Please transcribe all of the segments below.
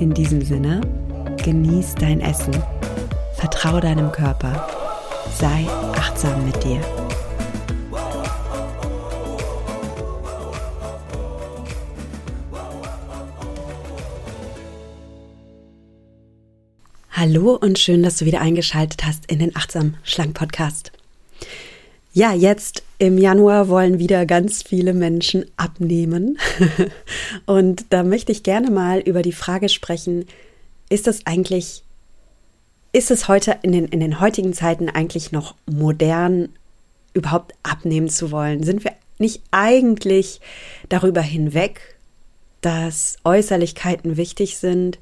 In diesem Sinne, genieß dein Essen, vertraue deinem Körper, sei achtsam mit dir. Hallo und schön, dass du wieder eingeschaltet hast in den Achtsam Schlank Podcast. Ja, jetzt im Januar wollen wieder ganz viele Menschen abnehmen. Und da möchte ich gerne mal über die Frage sprechen, ist es eigentlich, ist es heute in den, in den heutigen Zeiten eigentlich noch modern, überhaupt abnehmen zu wollen? Sind wir nicht eigentlich darüber hinweg, dass Äußerlichkeiten wichtig sind?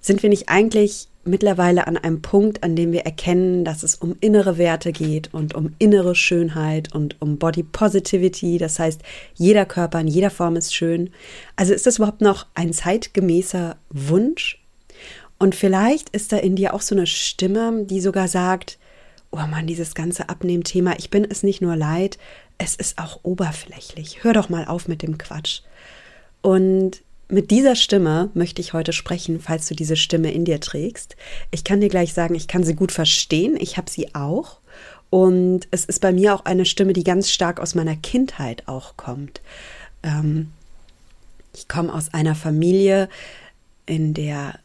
Sind wir nicht eigentlich mittlerweile an einem Punkt, an dem wir erkennen, dass es um innere Werte geht und um innere Schönheit und um Body Positivity. Das heißt, jeder Körper in jeder Form ist schön. Also ist das überhaupt noch ein zeitgemäßer Wunsch? Und vielleicht ist da in dir auch so eine Stimme, die sogar sagt, oh Mann, dieses ganze Abnehmthema, ich bin es nicht nur leid, es ist auch oberflächlich. Hör doch mal auf mit dem Quatsch. Und mit dieser Stimme möchte ich heute sprechen, falls du diese Stimme in dir trägst. Ich kann dir gleich sagen, ich kann sie gut verstehen. Ich habe sie auch. Und es ist bei mir auch eine Stimme, die ganz stark aus meiner Kindheit auch kommt. Ähm, ich komme aus einer Familie, in der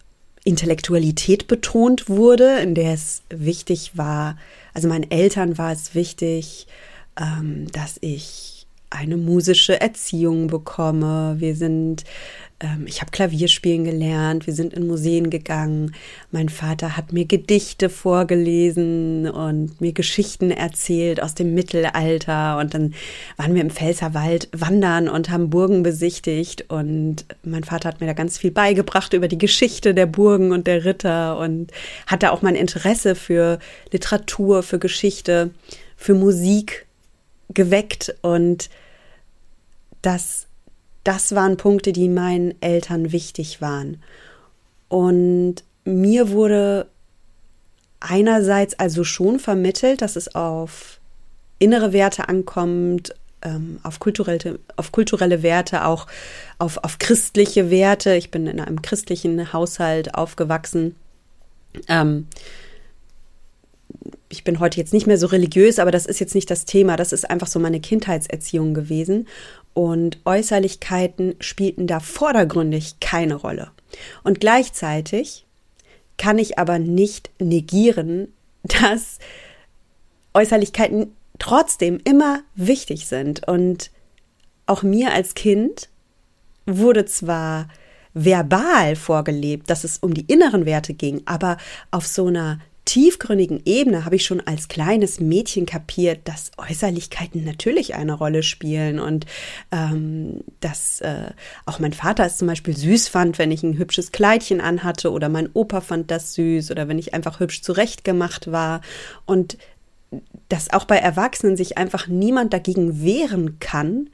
Intellektualität betont wurde, in der es wichtig war, also meinen Eltern war es wichtig, ähm, dass ich eine musische Erziehung bekomme. Wir sind ähm, ich habe Klavierspielen gelernt, wir sind in Museen gegangen. Mein Vater hat mir Gedichte vorgelesen und mir Geschichten erzählt aus dem Mittelalter. Und dann waren wir im Pfälzerwald wandern und haben Burgen besichtigt. Und mein Vater hat mir da ganz viel beigebracht über die Geschichte der Burgen und der Ritter und hatte auch mein Interesse für Literatur, für Geschichte, für Musik geweckt. Und das das waren Punkte, die meinen Eltern wichtig waren. Und mir wurde einerseits also schon vermittelt, dass es auf innere Werte ankommt, ähm, auf, kulturelle, auf kulturelle Werte, auch auf, auf christliche Werte. Ich bin in einem christlichen Haushalt aufgewachsen. Ähm, ich bin heute jetzt nicht mehr so religiös, aber das ist jetzt nicht das Thema. Das ist einfach so meine Kindheitserziehung gewesen und Äußerlichkeiten spielten da vordergründig keine Rolle. Und gleichzeitig kann ich aber nicht negieren, dass Äußerlichkeiten trotzdem immer wichtig sind. Und auch mir als Kind wurde zwar verbal vorgelebt, dass es um die inneren Werte ging, aber auf so einer tiefgründigen Ebene habe ich schon als kleines Mädchen kapiert, dass Äußerlichkeiten natürlich eine Rolle spielen und ähm, dass äh, auch mein Vater es zum Beispiel süß fand, wenn ich ein hübsches Kleidchen anhatte oder mein Opa fand das süß oder wenn ich einfach hübsch zurechtgemacht war und dass auch bei Erwachsenen sich einfach niemand dagegen wehren kann,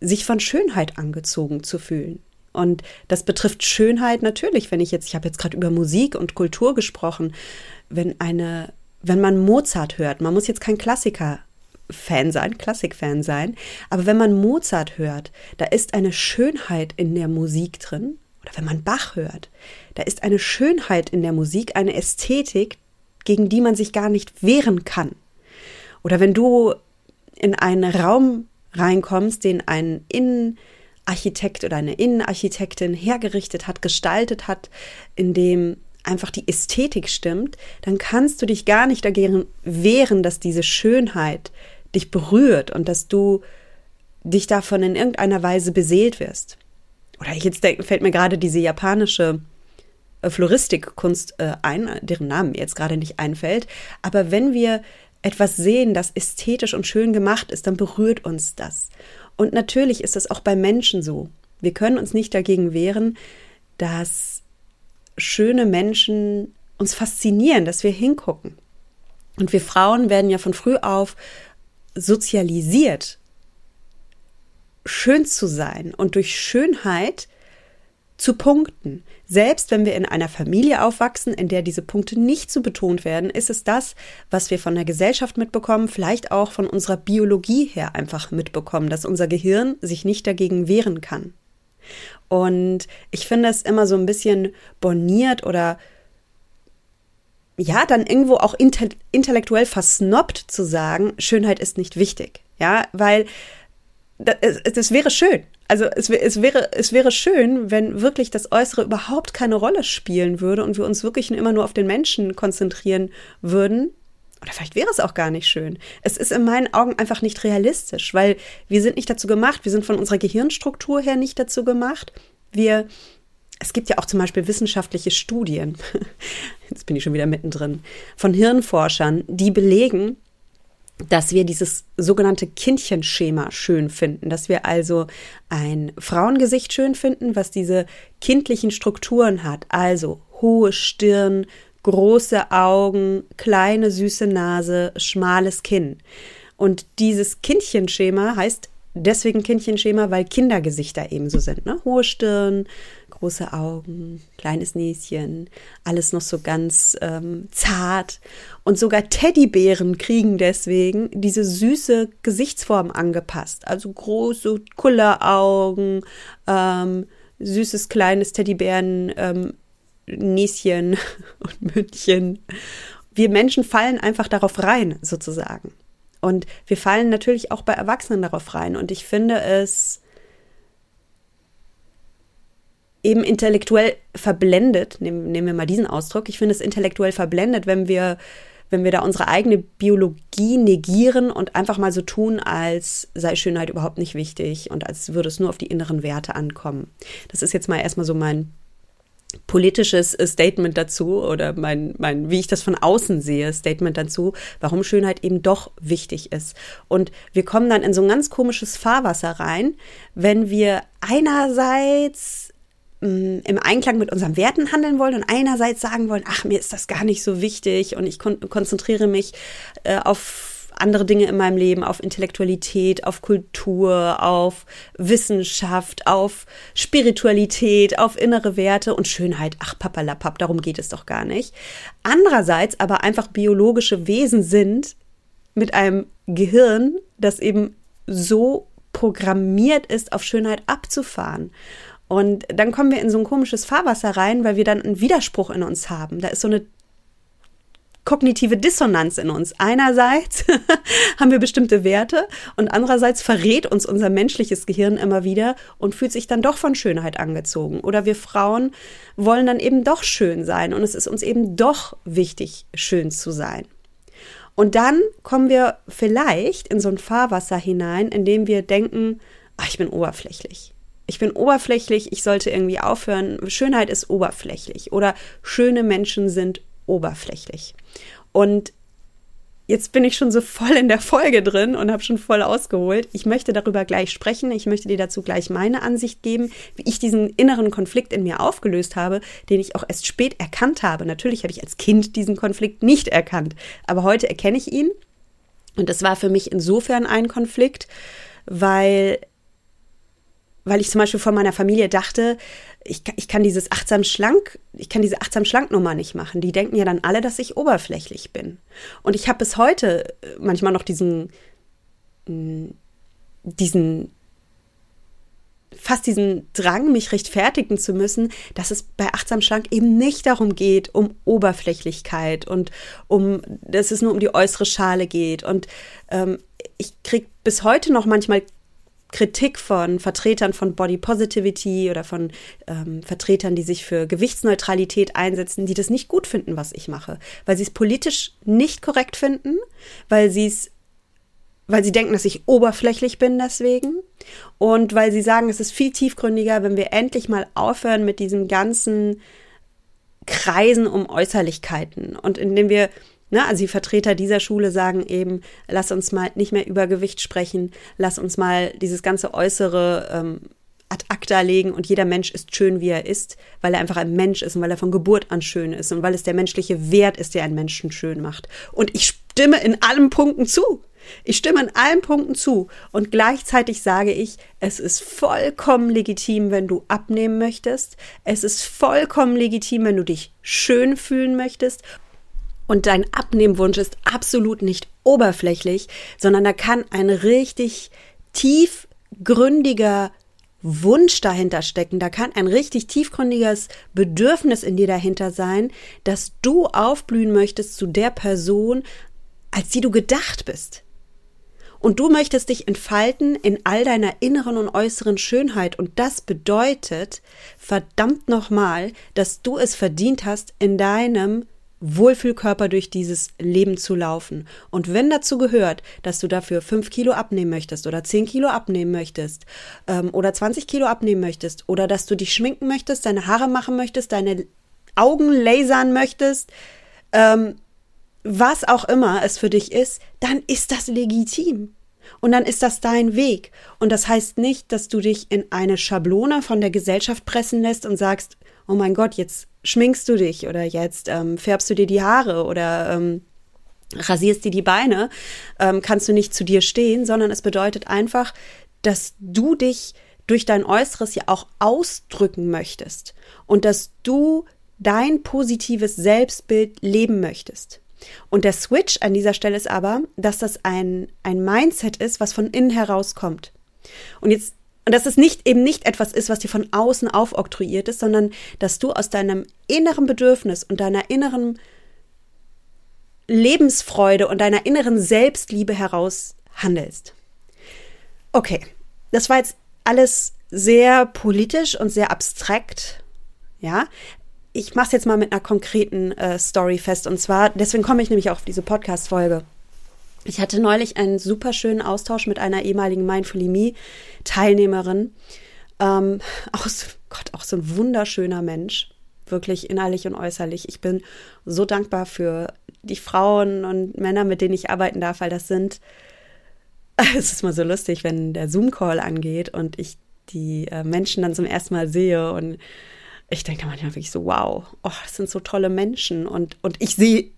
sich von Schönheit angezogen zu fühlen. Und das betrifft Schönheit natürlich, wenn ich jetzt, ich habe jetzt gerade über Musik und Kultur gesprochen, wenn eine, wenn man Mozart hört, man muss jetzt kein Klassiker Fan sein, Klassikfan sein, aber wenn man Mozart hört, da ist eine Schönheit in der Musik drin, oder wenn man Bach hört, da ist eine Schönheit in der Musik, eine Ästhetik, gegen die man sich gar nicht wehren kann. Oder wenn du in einen Raum reinkommst, den ein Innenarchitekt oder eine Innenarchitektin hergerichtet hat, gestaltet hat, in dem einfach die Ästhetik stimmt, dann kannst du dich gar nicht dagegen wehren, dass diese Schönheit dich berührt und dass du dich davon in irgendeiner Weise beseelt wirst. Oder jetzt fällt mir gerade diese japanische äh, Floristikkunst äh, ein, deren Namen mir jetzt gerade nicht einfällt. Aber wenn wir etwas sehen, das ästhetisch und schön gemacht ist, dann berührt uns das. Und natürlich ist das auch bei Menschen so. Wir können uns nicht dagegen wehren, dass schöne Menschen uns faszinieren, dass wir hingucken. Und wir Frauen werden ja von früh auf sozialisiert, schön zu sein und durch Schönheit zu punkten. Selbst wenn wir in einer Familie aufwachsen, in der diese Punkte nicht so betont werden, ist es das, was wir von der Gesellschaft mitbekommen, vielleicht auch von unserer Biologie her einfach mitbekommen, dass unser Gehirn sich nicht dagegen wehren kann. Und ich finde es immer so ein bisschen borniert oder ja, dann irgendwo auch intellektuell versnobbt zu sagen, Schönheit ist nicht wichtig. Ja, weil das, das wäre schön. Also es, es, wäre, es wäre schön, wenn wirklich das Äußere überhaupt keine Rolle spielen würde und wir uns wirklich immer nur auf den Menschen konzentrieren würden. Oder vielleicht wäre es auch gar nicht schön. Es ist in meinen Augen einfach nicht realistisch, weil wir sind nicht dazu gemacht, wir sind von unserer Gehirnstruktur her nicht dazu gemacht. Wir, es gibt ja auch zum Beispiel wissenschaftliche Studien, jetzt bin ich schon wieder mittendrin, von Hirnforschern, die belegen, dass wir dieses sogenannte Kindchenschema schön finden, dass wir also ein Frauengesicht schön finden, was diese kindlichen Strukturen hat, also hohe Stirn, große Augen, kleine süße Nase, schmales Kinn. Und dieses Kindchenschema heißt deswegen Kindchenschema, weil Kindergesichter ebenso sind. Ne? Hohe Stirn, große Augen, kleines Näschen, alles noch so ganz ähm, zart. Und sogar Teddybären kriegen deswegen diese süße Gesichtsform angepasst. Also große Kulleraugen, ähm, süßes kleines Teddybären. Ähm, Näschen und Mündchen. Wir Menschen fallen einfach darauf rein, sozusagen. Und wir fallen natürlich auch bei Erwachsenen darauf rein. Und ich finde es eben intellektuell verblendet, nehmen, nehmen wir mal diesen Ausdruck, ich finde es intellektuell verblendet, wenn wir, wenn wir da unsere eigene Biologie negieren und einfach mal so tun, als sei Schönheit überhaupt nicht wichtig und als würde es nur auf die inneren Werte ankommen. Das ist jetzt mal erstmal so mein politisches Statement dazu oder mein, mein, wie ich das von außen sehe, Statement dazu, warum Schönheit eben doch wichtig ist. Und wir kommen dann in so ein ganz komisches Fahrwasser rein, wenn wir einerseits mm, im Einklang mit unseren Werten handeln wollen und einerseits sagen wollen, ach, mir ist das gar nicht so wichtig und ich kon konzentriere mich äh, auf andere Dinge in meinem Leben, auf Intellektualität, auf Kultur, auf Wissenschaft, auf Spiritualität, auf innere Werte und Schönheit. Ach, papalapap, darum geht es doch gar nicht. Andererseits aber einfach biologische Wesen sind mit einem Gehirn, das eben so programmiert ist, auf Schönheit abzufahren. Und dann kommen wir in so ein komisches Fahrwasser rein, weil wir dann einen Widerspruch in uns haben. Da ist so eine kognitive Dissonanz in uns. Einerseits haben wir bestimmte Werte und andererseits verrät uns unser menschliches Gehirn immer wieder und fühlt sich dann doch von Schönheit angezogen. Oder wir Frauen wollen dann eben doch schön sein und es ist uns eben doch wichtig, schön zu sein. Und dann kommen wir vielleicht in so ein Fahrwasser hinein, in dem wir denken, ach, ich bin oberflächlich. Ich bin oberflächlich, ich sollte irgendwie aufhören. Schönheit ist oberflächlich oder schöne Menschen sind oberflächlich. Und jetzt bin ich schon so voll in der Folge drin und habe schon voll ausgeholt. Ich möchte darüber gleich sprechen. Ich möchte dir dazu gleich meine Ansicht geben, wie ich diesen inneren Konflikt in mir aufgelöst habe, den ich auch erst spät erkannt habe. Natürlich habe ich als Kind diesen Konflikt nicht erkannt, aber heute erkenne ich ihn. Und das war für mich insofern ein Konflikt, weil weil ich zum Beispiel von meiner Familie dachte, ich, ich kann dieses achtsam schlank, ich kann diese achtsam schlank Nummer nicht machen. Die denken ja dann alle, dass ich oberflächlich bin. Und ich habe bis heute äh, manchmal noch diesen, mm, diesen, fast diesen Drang, mich rechtfertigen zu müssen, dass es bei achtsam schlank eben nicht darum geht, um Oberflächlichkeit und um, dass es nur um die äußere Schale geht. Und ähm, ich kriege bis heute noch manchmal Kritik von Vertretern von Body Positivity oder von ähm, Vertretern, die sich für Gewichtsneutralität einsetzen, die das nicht gut finden, was ich mache, weil sie es politisch nicht korrekt finden, weil sie es weil sie denken, dass ich oberflächlich bin deswegen und weil sie sagen, es ist viel tiefgründiger, wenn wir endlich mal aufhören mit diesem ganzen Kreisen um Äußerlichkeiten und indem wir Ne, also die Vertreter dieser Schule sagen eben, lass uns mal nicht mehr über Gewicht sprechen, lass uns mal dieses ganze Äußere ähm, ad acta legen und jeder Mensch ist schön, wie er ist, weil er einfach ein Mensch ist und weil er von Geburt an schön ist und weil es der menschliche Wert ist, der einen Menschen schön macht. Und ich stimme in allen Punkten zu. Ich stimme in allen Punkten zu und gleichzeitig sage ich, es ist vollkommen legitim, wenn du abnehmen möchtest. Es ist vollkommen legitim, wenn du dich schön fühlen möchtest. Und dein Abnehmwunsch ist absolut nicht oberflächlich, sondern da kann ein richtig tiefgründiger Wunsch dahinter stecken. Da kann ein richtig tiefgründiges Bedürfnis in dir dahinter sein, dass du aufblühen möchtest zu der Person, als die du gedacht bist. Und du möchtest dich entfalten in all deiner inneren und äußeren Schönheit. Und das bedeutet, verdammt nochmal, dass du es verdient hast, in deinem Wohlfühlkörper durch dieses Leben zu laufen. Und wenn dazu gehört, dass du dafür fünf Kilo abnehmen möchtest oder zehn Kilo abnehmen möchtest ähm, oder 20 Kilo abnehmen möchtest oder dass du dich schminken möchtest, deine Haare machen möchtest, deine Augen lasern möchtest, ähm, was auch immer es für dich ist, dann ist das legitim. Und dann ist das dein Weg. Und das heißt nicht, dass du dich in eine Schablone von der Gesellschaft pressen lässt und sagst, oh mein Gott, jetzt schminkst du dich oder jetzt ähm, färbst du dir die Haare oder ähm, rasierst dir die Beine, ähm, kannst du nicht zu dir stehen, sondern es bedeutet einfach, dass du dich durch dein Äußeres ja auch ausdrücken möchtest und dass du dein positives Selbstbild leben möchtest. Und der Switch an dieser Stelle ist aber, dass das ein, ein Mindset ist, was von innen heraus kommt. Und jetzt, und dass es nicht eben nicht etwas ist, was dir von außen aufoktroyiert ist, sondern dass du aus deinem inneren Bedürfnis und deiner inneren Lebensfreude und deiner inneren Selbstliebe heraus handelst. Okay, das war jetzt alles sehr politisch und sehr abstrakt. Ja, ich mache es jetzt mal mit einer konkreten äh, Story fest. Und zwar, deswegen komme ich nämlich auch auf diese Podcast-Folge. Ich hatte neulich einen super schönen Austausch mit einer ehemaligen Mindfully Me-Teilnehmerin. Ähm, auch, Gott, auch so ein wunderschöner Mensch. Wirklich innerlich und äußerlich. Ich bin so dankbar für die Frauen und Männer, mit denen ich arbeiten darf, weil das sind, es ist mal so lustig, wenn der Zoom-Call angeht und ich die äh, Menschen dann zum ersten Mal sehe und ich denke manchmal wirklich so, wow, oh, das sind so tolle Menschen. Und, und ich sehe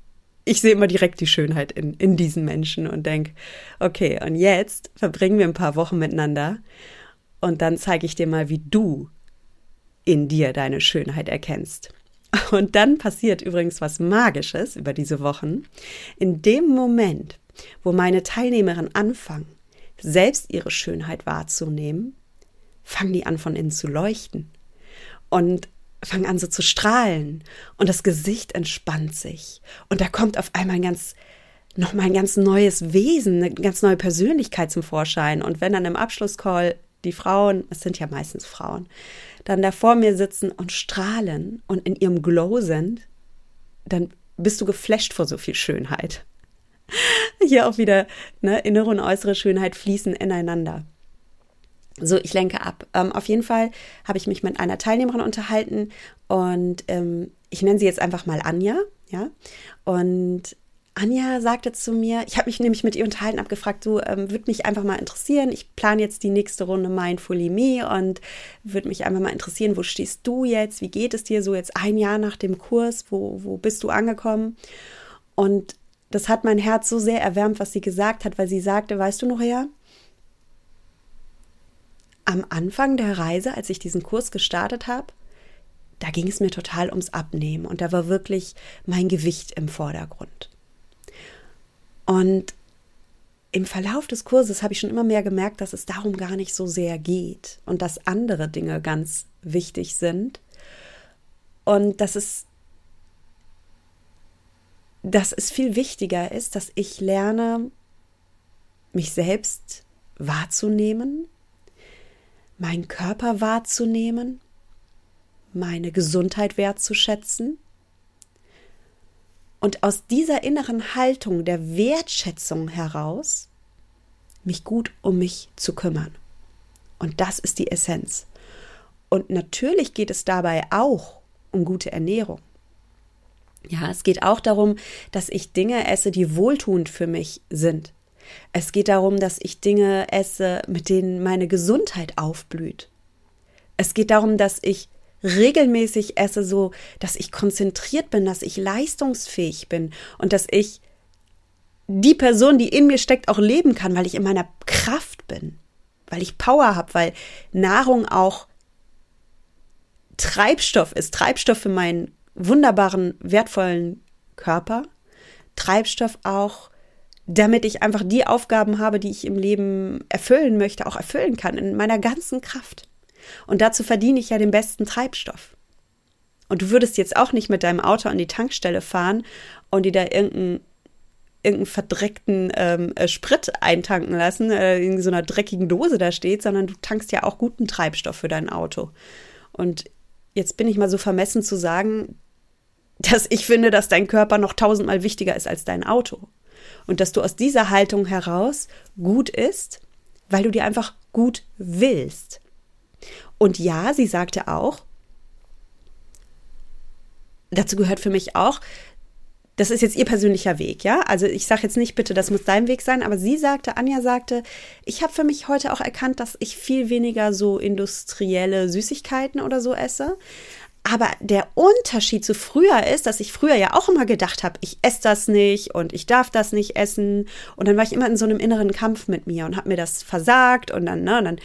ich sehe immer direkt die Schönheit in, in diesen Menschen und denke, okay, und jetzt verbringen wir ein paar Wochen miteinander und dann zeige ich dir mal, wie du in dir deine Schönheit erkennst. Und dann passiert übrigens was Magisches über diese Wochen. In dem Moment, wo meine Teilnehmerinnen anfangen, selbst ihre Schönheit wahrzunehmen, fangen die an, von innen zu leuchten. Und fangen an so zu strahlen und das Gesicht entspannt sich und da kommt auf einmal ein ganz noch mal ein ganz neues Wesen, eine ganz neue Persönlichkeit zum Vorschein und wenn dann im Abschlusscall die Frauen, es sind ja meistens Frauen, dann da vor mir sitzen und strahlen und in ihrem Glow sind, dann bist du geflasht vor so viel Schönheit. Hier auch wieder, ne, innere und äußere Schönheit fließen ineinander. So, ich lenke ab. Ähm, auf jeden Fall habe ich mich mit einer Teilnehmerin unterhalten und ähm, ich nenne sie jetzt einfach mal Anja, ja. Und Anja sagte zu mir, ich habe mich nämlich mit ihr unterhalten, habe gefragt, du, ähm, würde mich einfach mal interessieren, ich plane jetzt die nächste Runde Mindfully Me und würde mich einfach mal interessieren, wo stehst du jetzt, wie geht es dir so jetzt ein Jahr nach dem Kurs, wo, wo bist du angekommen? Und das hat mein Herz so sehr erwärmt, was sie gesagt hat, weil sie sagte, weißt du noch her, am Anfang der Reise, als ich diesen Kurs gestartet habe, da ging es mir total ums Abnehmen und da war wirklich mein Gewicht im Vordergrund. Und im Verlauf des Kurses habe ich schon immer mehr gemerkt, dass es darum gar nicht so sehr geht und dass andere Dinge ganz wichtig sind und dass es dass es viel wichtiger ist, dass ich lerne, mich selbst wahrzunehmen, meinen Körper wahrzunehmen, meine Gesundheit wertzuschätzen und aus dieser inneren Haltung der Wertschätzung heraus mich gut um mich zu kümmern. Und das ist die Essenz. Und natürlich geht es dabei auch um gute Ernährung. Ja, es geht auch darum, dass ich Dinge esse, die wohltuend für mich sind. Es geht darum, dass ich Dinge esse, mit denen meine Gesundheit aufblüht. Es geht darum, dass ich regelmäßig esse, so dass ich konzentriert bin, dass ich leistungsfähig bin und dass ich die Person, die in mir steckt, auch leben kann, weil ich in meiner Kraft bin, weil ich Power habe, weil Nahrung auch Treibstoff ist, Treibstoff für meinen wunderbaren, wertvollen Körper, Treibstoff auch, damit ich einfach die Aufgaben habe, die ich im Leben erfüllen möchte, auch erfüllen kann, in meiner ganzen Kraft. Und dazu verdiene ich ja den besten Treibstoff. Und du würdest jetzt auch nicht mit deinem Auto an die Tankstelle fahren und dir da irgendeinen irgendeinen verdreckten ähm, äh, Sprit eintanken lassen, äh, in so einer dreckigen Dose da steht, sondern du tankst ja auch guten Treibstoff für dein Auto. Und jetzt bin ich mal so vermessen zu sagen, dass ich finde, dass dein Körper noch tausendmal wichtiger ist als dein Auto. Und dass du aus dieser Haltung heraus gut isst, weil du dir einfach gut willst. Und ja, sie sagte auch, dazu gehört für mich auch, das ist jetzt ihr persönlicher Weg, ja? Also ich sage jetzt nicht bitte, das muss dein Weg sein, aber sie sagte, Anja sagte, ich habe für mich heute auch erkannt, dass ich viel weniger so industrielle Süßigkeiten oder so esse. Aber der Unterschied zu früher ist, dass ich früher ja auch immer gedacht habe, ich esse das nicht und ich darf das nicht essen. Und dann war ich immer in so einem inneren Kampf mit mir und habe mir das versagt und dann, ne, dann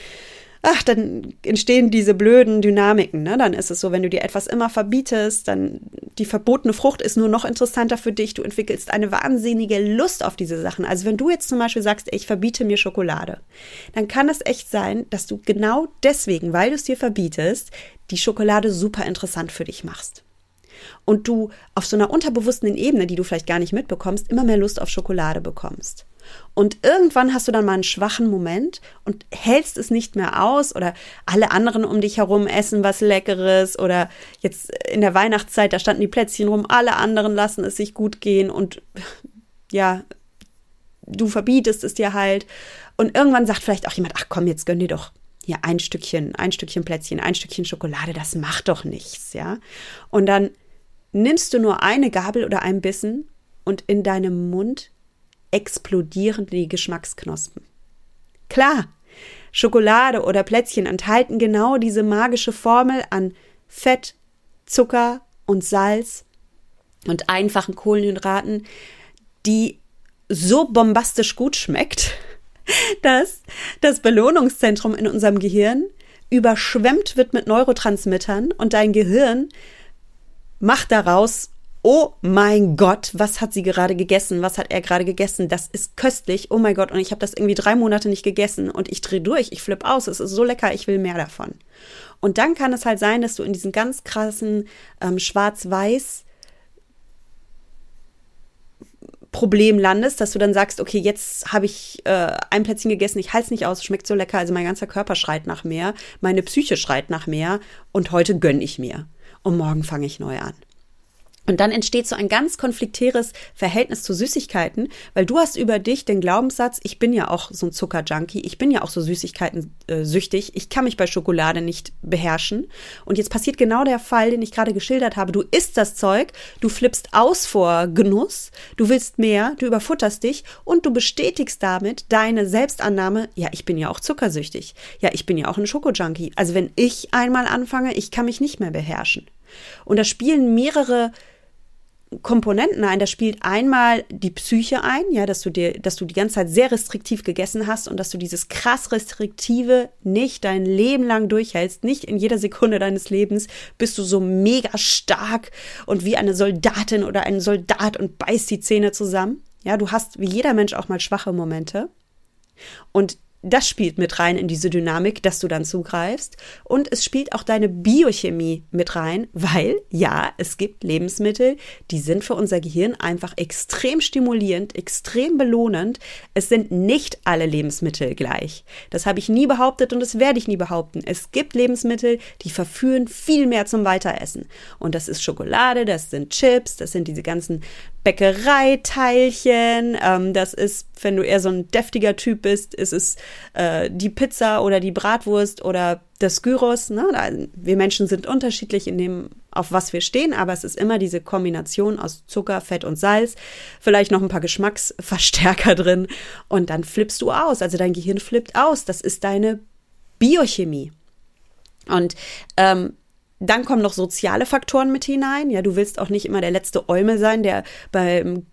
ach, dann entstehen diese blöden Dynamiken. Ne? Dann ist es so, wenn du dir etwas immer verbietest, dann die verbotene Frucht ist nur noch interessanter für dich. Du entwickelst eine wahnsinnige Lust auf diese Sachen. Also wenn du jetzt zum Beispiel sagst, ich verbiete mir Schokolade, dann kann es echt sein, dass du genau deswegen, weil du es dir verbietest, die Schokolade super interessant für dich machst und du auf so einer unterbewussten Ebene, die du vielleicht gar nicht mitbekommst, immer mehr Lust auf Schokolade bekommst. Und irgendwann hast du dann mal einen schwachen Moment und hältst es nicht mehr aus oder alle anderen um dich herum essen was Leckeres oder jetzt in der Weihnachtszeit, da standen die Plätzchen rum, alle anderen lassen es sich gut gehen und ja, du verbietest es dir halt. Und irgendwann sagt vielleicht auch jemand, ach komm, jetzt gönn dir doch hier ein Stückchen, ein Stückchen Plätzchen, ein Stückchen Schokolade, das macht doch nichts, ja. Und dann nimmst du nur eine Gabel oder einen Bissen und in deinem Mund explodieren die Geschmacksknospen. Klar, Schokolade oder Plätzchen enthalten genau diese magische Formel an Fett, Zucker und Salz und einfachen Kohlenhydraten, die so bombastisch gut schmeckt, dass das Belohnungszentrum in unserem Gehirn überschwemmt wird mit Neurotransmittern und dein Gehirn macht daraus oh mein Gott, was hat sie gerade gegessen? Was hat er gerade gegessen? Das ist köstlich. Oh mein Gott. Und ich habe das irgendwie drei Monate nicht gegessen und ich drehe durch, ich flippe aus. Es ist so lecker, ich will mehr davon. Und dann kann es halt sein, dass du in diesen ganz krassen ähm, Schwarz-Weiß Problem landest, dass du dann sagst, okay, jetzt habe ich äh, ein Plätzchen gegessen, ich halte es nicht aus, schmeckt so lecker, also mein ganzer Körper schreit nach mehr, meine Psyche schreit nach mehr und heute gönne ich mir und morgen fange ich neu an. Und dann entsteht so ein ganz konfliktäres Verhältnis zu Süßigkeiten, weil du hast über dich den Glaubenssatz, ich bin ja auch so ein Zuckerjunkie, ich bin ja auch so Süßigkeiten äh, süchtig, ich kann mich bei Schokolade nicht beherrschen. Und jetzt passiert genau der Fall, den ich gerade geschildert habe. Du isst das Zeug, du flippst aus vor Genuss, du willst mehr, du überfutterst dich und du bestätigst damit deine Selbstannahme, ja, ich bin ja auch zuckersüchtig. Ja, ich bin ja auch ein Schokojunkie. Also wenn ich einmal anfange, ich kann mich nicht mehr beherrschen. Und da spielen mehrere Komponenten ein. Da spielt einmal die Psyche ein, ja, dass du dir, dass du die ganze Zeit sehr restriktiv gegessen hast und dass du dieses krass restriktive nicht dein Leben lang durchhältst, nicht in jeder Sekunde deines Lebens bist du so mega stark und wie eine Soldatin oder ein Soldat und beißt die Zähne zusammen. Ja, du hast wie jeder Mensch auch mal schwache Momente. Und das spielt mit rein in diese Dynamik, dass du dann zugreifst. Und es spielt auch deine Biochemie mit rein, weil ja, es gibt Lebensmittel, die sind für unser Gehirn einfach extrem stimulierend, extrem belohnend. Es sind nicht alle Lebensmittel gleich. Das habe ich nie behauptet und das werde ich nie behaupten. Es gibt Lebensmittel, die verführen viel mehr zum Weiteressen. Und das ist Schokolade, das sind Chips, das sind diese ganzen Bäckereiteilchen. Ähm, das ist, wenn du eher so ein deftiger Typ bist, ist es äh, die Pizza oder die Bratwurst oder das Gyros. Ne? Wir Menschen sind unterschiedlich in dem, auf was wir stehen, aber es ist immer diese Kombination aus Zucker, Fett und Salz. Vielleicht noch ein paar Geschmacksverstärker drin und dann flippst du aus. Also dein Gehirn flippt aus. Das ist deine Biochemie. Und ähm, dann kommen noch soziale Faktoren mit hinein. Ja, du willst auch nicht immer der letzte Eumel sein, der beim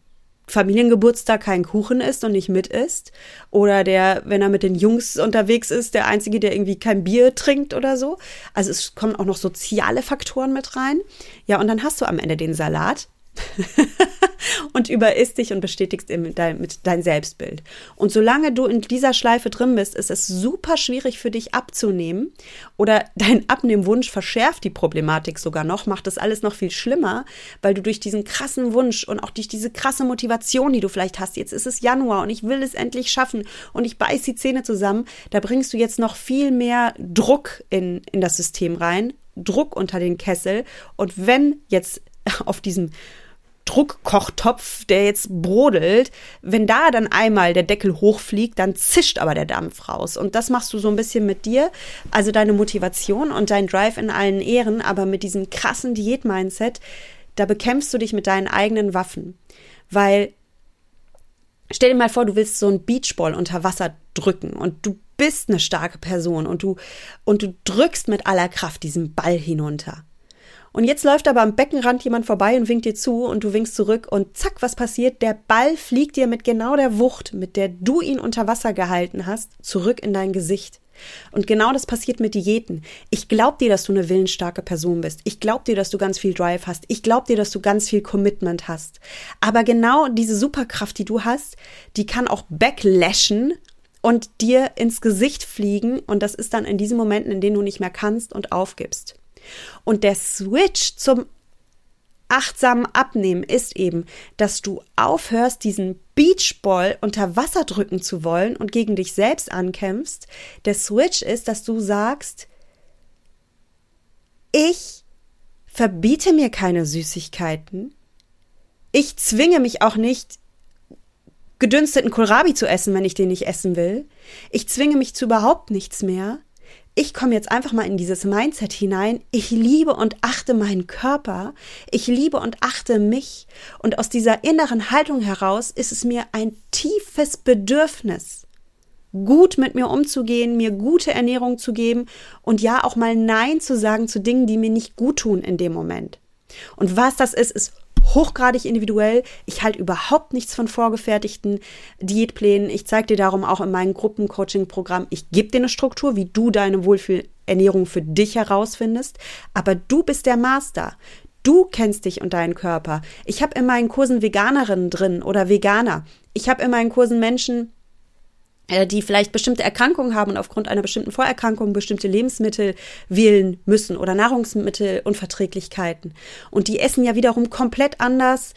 Familiengeburtstag keinen Kuchen isst und nicht mit isst. Oder der, wenn er mit den Jungs unterwegs ist, der Einzige, der irgendwie kein Bier trinkt oder so. Also es kommen auch noch soziale Faktoren mit rein. Ja, und dann hast du am Ende den Salat. und überisst dich und bestätigst dein, mit dein Selbstbild. Und solange du in dieser Schleife drin bist, ist es super schwierig für dich abzunehmen oder dein Abnehmwunsch verschärft die Problematik sogar noch, macht das alles noch viel schlimmer, weil du durch diesen krassen Wunsch und auch durch diese krasse Motivation, die du vielleicht hast, jetzt ist es Januar und ich will es endlich schaffen und ich beiß die Zähne zusammen, da bringst du jetzt noch viel mehr Druck in, in das System rein, Druck unter den Kessel und wenn jetzt auf diesem Druckkochtopf, der jetzt brodelt, wenn da dann einmal der Deckel hochfliegt, dann zischt aber der Dampf raus. Und das machst du so ein bisschen mit dir, also deine Motivation und dein Drive in allen Ehren, aber mit diesem krassen Diät-Mindset, da bekämpfst du dich mit deinen eigenen Waffen. Weil, stell dir mal vor, du willst so einen Beachball unter Wasser drücken und du bist eine starke Person und du, und du drückst mit aller Kraft diesen Ball hinunter. Und jetzt läuft aber am Beckenrand jemand vorbei und winkt dir zu und du winkst zurück und zack, was passiert? Der Ball fliegt dir mit genau der Wucht, mit der du ihn unter Wasser gehalten hast, zurück in dein Gesicht. Und genau das passiert mit Diäten. Ich glaub dir, dass du eine willensstarke Person bist. Ich glaub dir, dass du ganz viel Drive hast. Ich glaub dir, dass du ganz viel Commitment hast. Aber genau diese Superkraft, die du hast, die kann auch backlashen und dir ins Gesicht fliegen. Und das ist dann in diesen Momenten, in denen du nicht mehr kannst und aufgibst. Und der Switch zum achtsamen Abnehmen ist eben, dass du aufhörst, diesen Beachball unter Wasser drücken zu wollen und gegen dich selbst ankämpfst. Der Switch ist, dass du sagst, ich verbiete mir keine Süßigkeiten. Ich zwinge mich auch nicht, gedünsteten Kohlrabi zu essen, wenn ich den nicht essen will. Ich zwinge mich zu überhaupt nichts mehr ich komme jetzt einfach mal in dieses Mindset hinein. Ich liebe und achte meinen Körper. Ich liebe und achte mich. Und aus dieser inneren Haltung heraus ist es mir ein tiefes Bedürfnis, gut mit mir umzugehen, mir gute Ernährung zu geben und ja auch mal Nein zu sagen zu Dingen, die mir nicht gut tun in dem Moment. Und was das ist, ist hochgradig individuell. Ich halte überhaupt nichts von vorgefertigten Diätplänen. Ich zeige dir darum auch in meinem Gruppencoaching-Programm, ich gebe dir eine Struktur, wie du deine Wohlfühlernährung für dich herausfindest. Aber du bist der Master. Du kennst dich und deinen Körper. Ich habe in meinen Kursen Veganerinnen drin oder Veganer. Ich habe in meinen Kursen Menschen, die vielleicht bestimmte Erkrankungen haben und aufgrund einer bestimmten Vorerkrankung bestimmte Lebensmittel wählen müssen oder Nahrungsmittelunverträglichkeiten. Und die essen ja wiederum komplett anders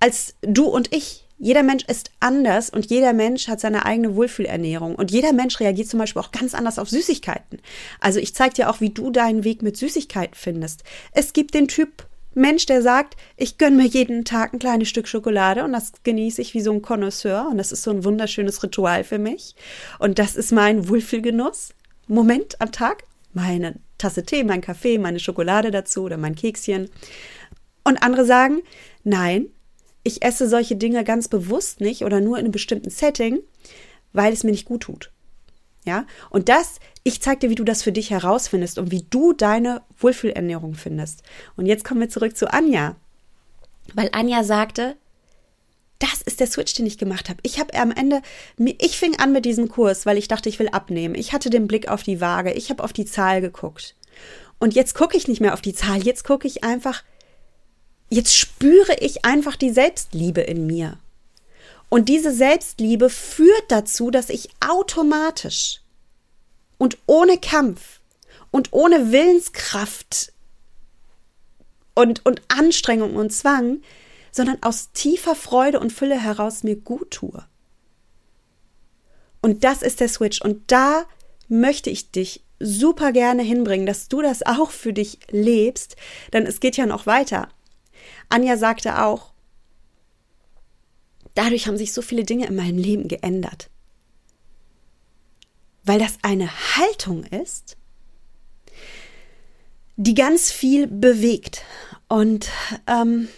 als du und ich. Jeder Mensch ist anders und jeder Mensch hat seine eigene Wohlfühlernährung. Und jeder Mensch reagiert zum Beispiel auch ganz anders auf Süßigkeiten. Also ich zeige dir auch, wie du deinen Weg mit Süßigkeiten findest. Es gibt den Typ Mensch, der sagt, ich gönne mir jeden Tag ein kleines Stück Schokolade und das genieße ich wie so ein Connoisseur und das ist so ein wunderschönes Ritual für mich. Und das ist mein Wohlfühlgenuss. Moment am Tag, meine Tasse Tee, mein Kaffee, meine Schokolade dazu oder mein Kekschen. Und andere sagen, nein, ich esse solche Dinge ganz bewusst nicht oder nur in einem bestimmten Setting, weil es mir nicht gut tut. Ja, und das, ich zeige dir, wie du das für dich herausfindest und wie du deine Wohlfühlernährung findest. Und jetzt kommen wir zurück zu Anja. Weil Anja sagte, das ist der Switch, den ich gemacht habe. Ich habe am Ende, ich fing an mit diesem Kurs, weil ich dachte, ich will abnehmen. Ich hatte den Blick auf die Waage, ich habe auf die Zahl geguckt. Und jetzt gucke ich nicht mehr auf die Zahl, jetzt gucke ich einfach, jetzt spüre ich einfach die Selbstliebe in mir. Und diese Selbstliebe führt dazu, dass ich automatisch und ohne Kampf und ohne Willenskraft und, und Anstrengung und Zwang, sondern aus tiefer Freude und Fülle heraus mir gut tue. Und das ist der Switch. Und da möchte ich dich super gerne hinbringen, dass du das auch für dich lebst, denn es geht ja noch weiter. Anja sagte auch, Dadurch haben sich so viele Dinge in meinem Leben geändert. Weil das eine Haltung ist, die ganz viel bewegt. Und ähm,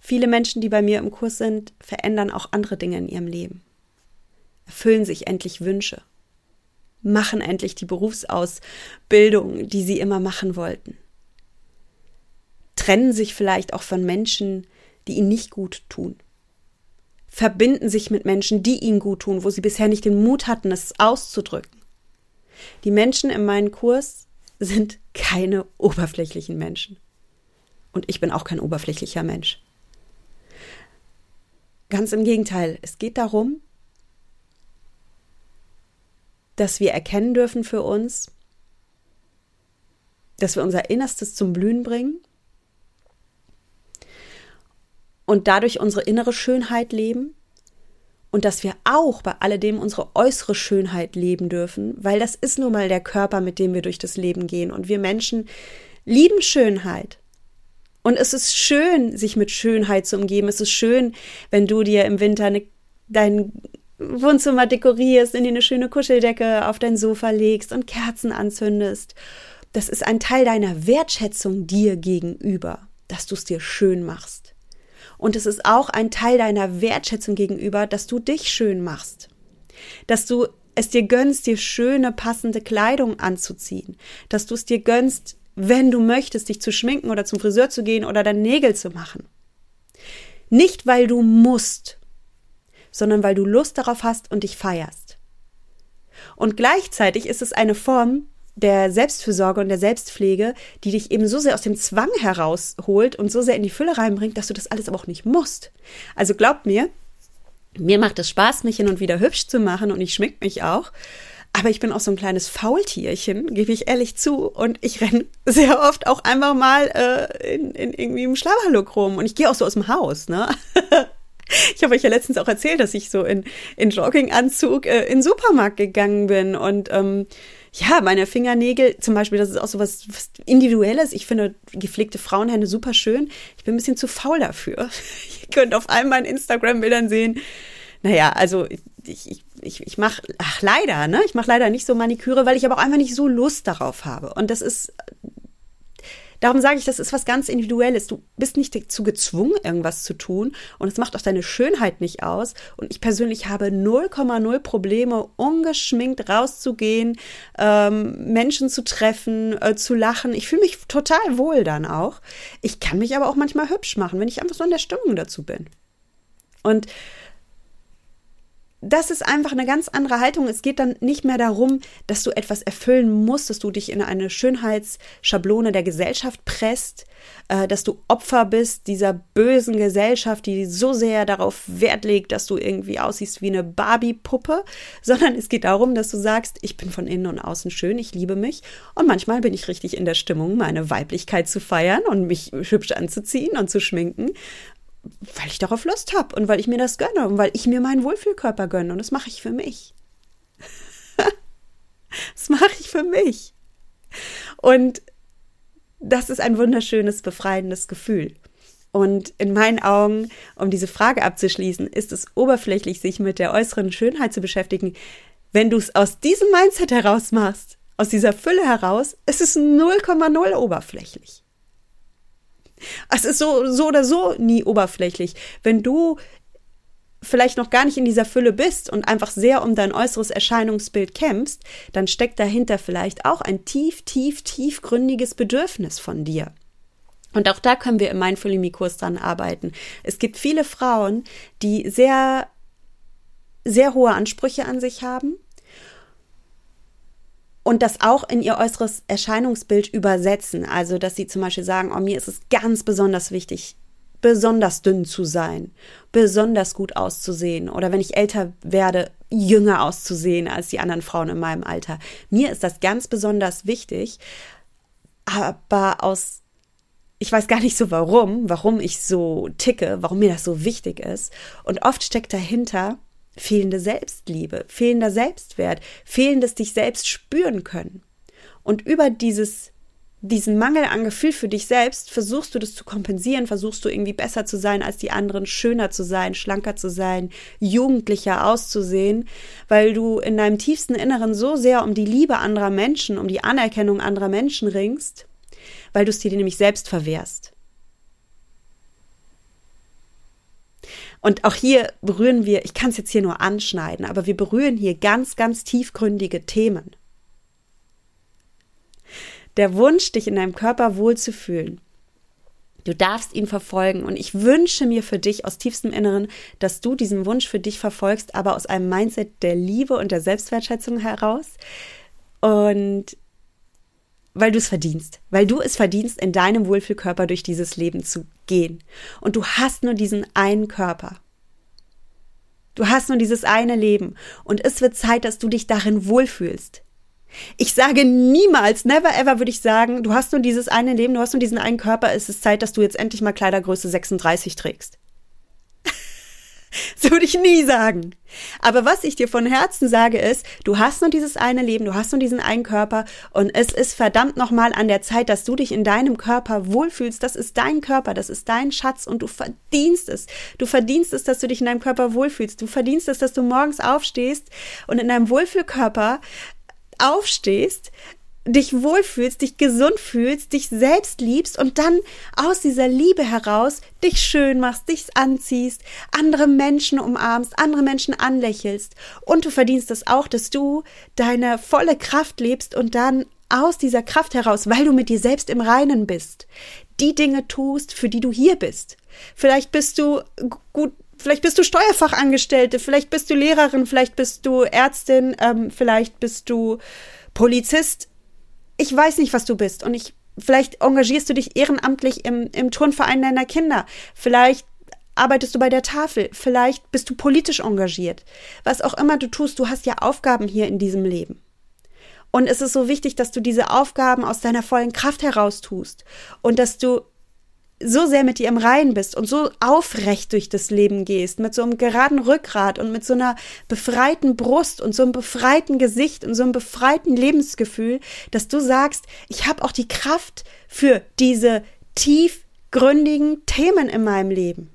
viele Menschen, die bei mir im Kurs sind, verändern auch andere Dinge in ihrem Leben. Erfüllen sich endlich Wünsche. machen endlich die Berufsausbildung, die sie immer machen wollten. Trennen sich vielleicht auch von Menschen, die ihnen nicht gut tun. Verbinden sich mit Menschen, die ihnen gut tun, wo sie bisher nicht den Mut hatten, es auszudrücken. Die Menschen in meinem Kurs sind keine oberflächlichen Menschen. Und ich bin auch kein oberflächlicher Mensch. Ganz im Gegenteil, es geht darum, dass wir erkennen dürfen für uns, dass wir unser Innerstes zum Blühen bringen und dadurch unsere innere Schönheit leben und dass wir auch bei alledem unsere äußere Schönheit leben dürfen, weil das ist nun mal der Körper, mit dem wir durch das Leben gehen und wir Menschen lieben Schönheit. Und es ist schön, sich mit Schönheit zu umgeben. Es ist schön, wenn du dir im Winter eine, dein Wohnzimmer dekorierst, in dir eine schöne Kuscheldecke auf dein Sofa legst und Kerzen anzündest. Das ist ein Teil deiner Wertschätzung dir gegenüber, dass du es dir schön machst. Und es ist auch ein Teil deiner Wertschätzung gegenüber, dass du dich schön machst. Dass du es dir gönnst, dir schöne, passende Kleidung anzuziehen. Dass du es dir gönnst, wenn du möchtest, dich zu schminken oder zum Friseur zu gehen oder deine Nägel zu machen. Nicht, weil du musst, sondern weil du Lust darauf hast und dich feierst. Und gleichzeitig ist es eine Form der Selbstfürsorge und der Selbstpflege, die dich eben so sehr aus dem Zwang herausholt und so sehr in die Fülle reinbringt, dass du das alles aber auch nicht musst. Also glaubt mir, mir macht es Spaß, mich hin und wieder hübsch zu machen und ich schmink mich auch. Aber ich bin auch so ein kleines Faultierchen, gebe ich ehrlich zu. Und ich renne sehr oft auch einfach mal äh, in, in irgendwie im Schlabberlook rum. Und ich gehe auch so aus dem Haus, ne? Ich habe euch ja letztens auch erzählt, dass ich so in, in Jogginganzug äh, in den Supermarkt gegangen bin und ähm, ja, meine Fingernägel zum Beispiel, das ist auch so was, was Individuelles. Ich finde gepflegte Frauenhände super schön. Ich bin ein bisschen zu faul dafür. Ihr könnt auf all meinen Instagram-Bildern sehen. Naja, also ich, ich, ich, ich mache, ach leider, ne? Ich mache leider nicht so Maniküre, weil ich aber auch einfach nicht so Lust darauf habe. Und das ist, darum sage ich, das ist was ganz Individuelles. Du bist nicht dazu gezwungen, irgendwas zu tun. Und es macht auch deine Schönheit nicht aus. Und ich persönlich habe 0,0 Probleme, ungeschminkt rauszugehen, ähm, Menschen zu treffen, äh, zu lachen. Ich fühle mich total wohl dann auch. Ich kann mich aber auch manchmal hübsch machen, wenn ich einfach so in der Stimmung dazu bin. Und das ist einfach eine ganz andere Haltung. Es geht dann nicht mehr darum, dass du etwas erfüllen musst, dass du dich in eine Schönheitsschablone der Gesellschaft presst, äh, dass du Opfer bist dieser bösen Gesellschaft, die so sehr darauf Wert legt, dass du irgendwie aussiehst wie eine Barbie-Puppe, sondern es geht darum, dass du sagst, ich bin von innen und außen schön, ich liebe mich und manchmal bin ich richtig in der Stimmung, meine Weiblichkeit zu feiern und mich hübsch anzuziehen und zu schminken weil ich darauf Lust habe und weil ich mir das gönne und weil ich mir meinen Wohlfühlkörper gönne. Und das mache ich für mich. das mache ich für mich. Und das ist ein wunderschönes, befreiendes Gefühl. Und in meinen Augen, um diese Frage abzuschließen, ist es oberflächlich, sich mit der äußeren Schönheit zu beschäftigen. Wenn du es aus diesem Mindset heraus machst, aus dieser Fülle heraus, ist es 0,0 oberflächlich. Es ist so, so oder so nie oberflächlich. Wenn du vielleicht noch gar nicht in dieser Fülle bist und einfach sehr um dein äußeres Erscheinungsbild kämpfst, dann steckt dahinter vielleicht auch ein tief, tief, tiefgründiges Bedürfnis von dir. Und auch da können wir im Mindfully-Kurs dran arbeiten. Es gibt viele Frauen, die sehr, sehr hohe Ansprüche an sich haben und das auch in ihr äußeres Erscheinungsbild übersetzen. Also, dass sie zum Beispiel sagen, oh, mir ist es ganz besonders wichtig, besonders dünn zu sein, besonders gut auszusehen oder wenn ich älter werde, jünger auszusehen als die anderen Frauen in meinem Alter. Mir ist das ganz besonders wichtig, aber aus ich weiß gar nicht so warum, warum ich so ticke, warum mir das so wichtig ist. Und oft steckt dahinter, fehlende Selbstliebe, fehlender Selbstwert, fehlendes dich selbst spüren können. Und über dieses diesen Mangel an Gefühl für dich selbst, versuchst du das zu kompensieren, versuchst du irgendwie besser zu sein als die anderen, schöner zu sein, schlanker zu sein, jugendlicher auszusehen, weil du in deinem tiefsten Inneren so sehr um die Liebe anderer Menschen, um die Anerkennung anderer Menschen ringst, weil du es dir nämlich selbst verwehrst. Und auch hier berühren wir, ich kann es jetzt hier nur anschneiden, aber wir berühren hier ganz, ganz tiefgründige Themen. Der Wunsch, dich in deinem Körper wohlzufühlen. Du darfst ihn verfolgen und ich wünsche mir für dich aus tiefstem Inneren, dass du diesen Wunsch für dich verfolgst, aber aus einem Mindset der Liebe und der Selbstwertschätzung heraus. Und weil du es verdienst, weil du es verdienst, in deinem Wohlfühlkörper durch dieses Leben zu gehen. Und du hast nur diesen einen Körper. Du hast nur dieses eine Leben und es wird Zeit, dass du dich darin wohlfühlst. Ich sage niemals, never ever würde ich sagen, du hast nur dieses eine Leben, du hast nur diesen einen Körper, es ist Zeit, dass du jetzt endlich mal Kleidergröße 36 trägst. So würde ich nie sagen. Aber was ich dir von Herzen sage ist, du hast nur dieses eine Leben, du hast nur diesen einen Körper und es ist verdammt nochmal an der Zeit, dass du dich in deinem Körper wohlfühlst. Das ist dein Körper, das ist dein Schatz und du verdienst es. Du verdienst es, dass du dich in deinem Körper wohlfühlst. Du verdienst es, dass du morgens aufstehst und in deinem Wohlfühlkörper aufstehst, dich wohlfühlst, dich gesund fühlst, dich selbst liebst und dann aus dieser Liebe heraus dich schön machst, dich anziehst, andere Menschen umarmst, andere Menschen anlächelst und du verdienst es auch, dass du deine volle Kraft lebst und dann aus dieser Kraft heraus, weil du mit dir selbst im Reinen bist, die Dinge tust, für die du hier bist. Vielleicht bist du gut Vielleicht bist du Steuerfachangestellte, vielleicht bist du Lehrerin, vielleicht bist du Ärztin, ähm, vielleicht bist du Polizist ich weiß nicht, was du bist und ich, vielleicht engagierst du dich ehrenamtlich im, im Turnverein deiner Kinder, vielleicht arbeitest du bei der Tafel, vielleicht bist du politisch engagiert. Was auch immer du tust, du hast ja Aufgaben hier in diesem Leben. Und es ist so wichtig, dass du diese Aufgaben aus deiner vollen Kraft heraus tust und dass du so sehr mit dir im Reinen bist und so aufrecht durch das Leben gehst, mit so einem geraden Rückgrat und mit so einer befreiten Brust und so einem befreiten Gesicht und so einem befreiten Lebensgefühl, dass du sagst, ich habe auch die Kraft für diese tiefgründigen Themen in meinem Leben.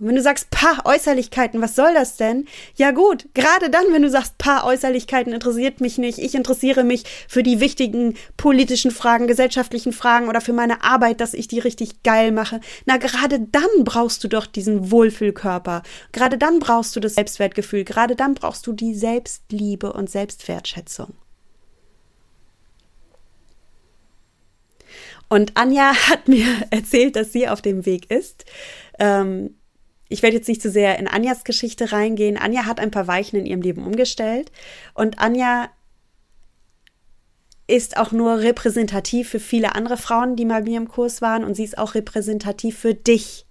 Und wenn du sagst, paar Äußerlichkeiten, was soll das denn? Ja gut, gerade dann, wenn du sagst, paar Äußerlichkeiten interessiert mich nicht, ich interessiere mich für die wichtigen politischen Fragen, gesellschaftlichen Fragen oder für meine Arbeit, dass ich die richtig geil mache. Na, gerade dann brauchst du doch diesen Wohlfühlkörper. Gerade dann brauchst du das Selbstwertgefühl. Gerade dann brauchst du die Selbstliebe und Selbstwertschätzung. Und Anja hat mir erzählt, dass sie auf dem Weg ist. Ähm, ich werde jetzt nicht zu sehr in Anjas Geschichte reingehen. Anja hat ein paar Weichen in ihrem Leben umgestellt und Anja ist auch nur repräsentativ für viele andere Frauen, die bei mir im Kurs waren und sie ist auch repräsentativ für dich.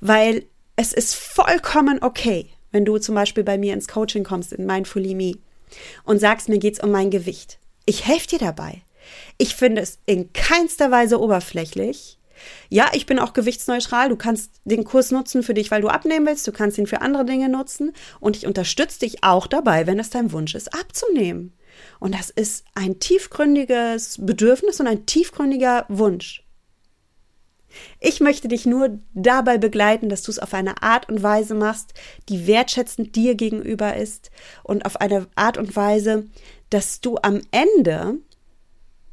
Weil es ist vollkommen okay, wenn du zum Beispiel bei mir ins Coaching kommst, in Mindfully Me und sagst, mir geht's um mein Gewicht. Ich helfe dir dabei. Ich finde es in keinster Weise oberflächlich. Ja, ich bin auch gewichtsneutral. Du kannst den Kurs nutzen für dich, weil du abnehmen willst. Du kannst ihn für andere Dinge nutzen. Und ich unterstütze dich auch dabei, wenn es dein Wunsch ist, abzunehmen. Und das ist ein tiefgründiges Bedürfnis und ein tiefgründiger Wunsch. Ich möchte dich nur dabei begleiten, dass du es auf eine Art und Weise machst, die wertschätzend dir gegenüber ist und auf eine Art und Weise, dass du am Ende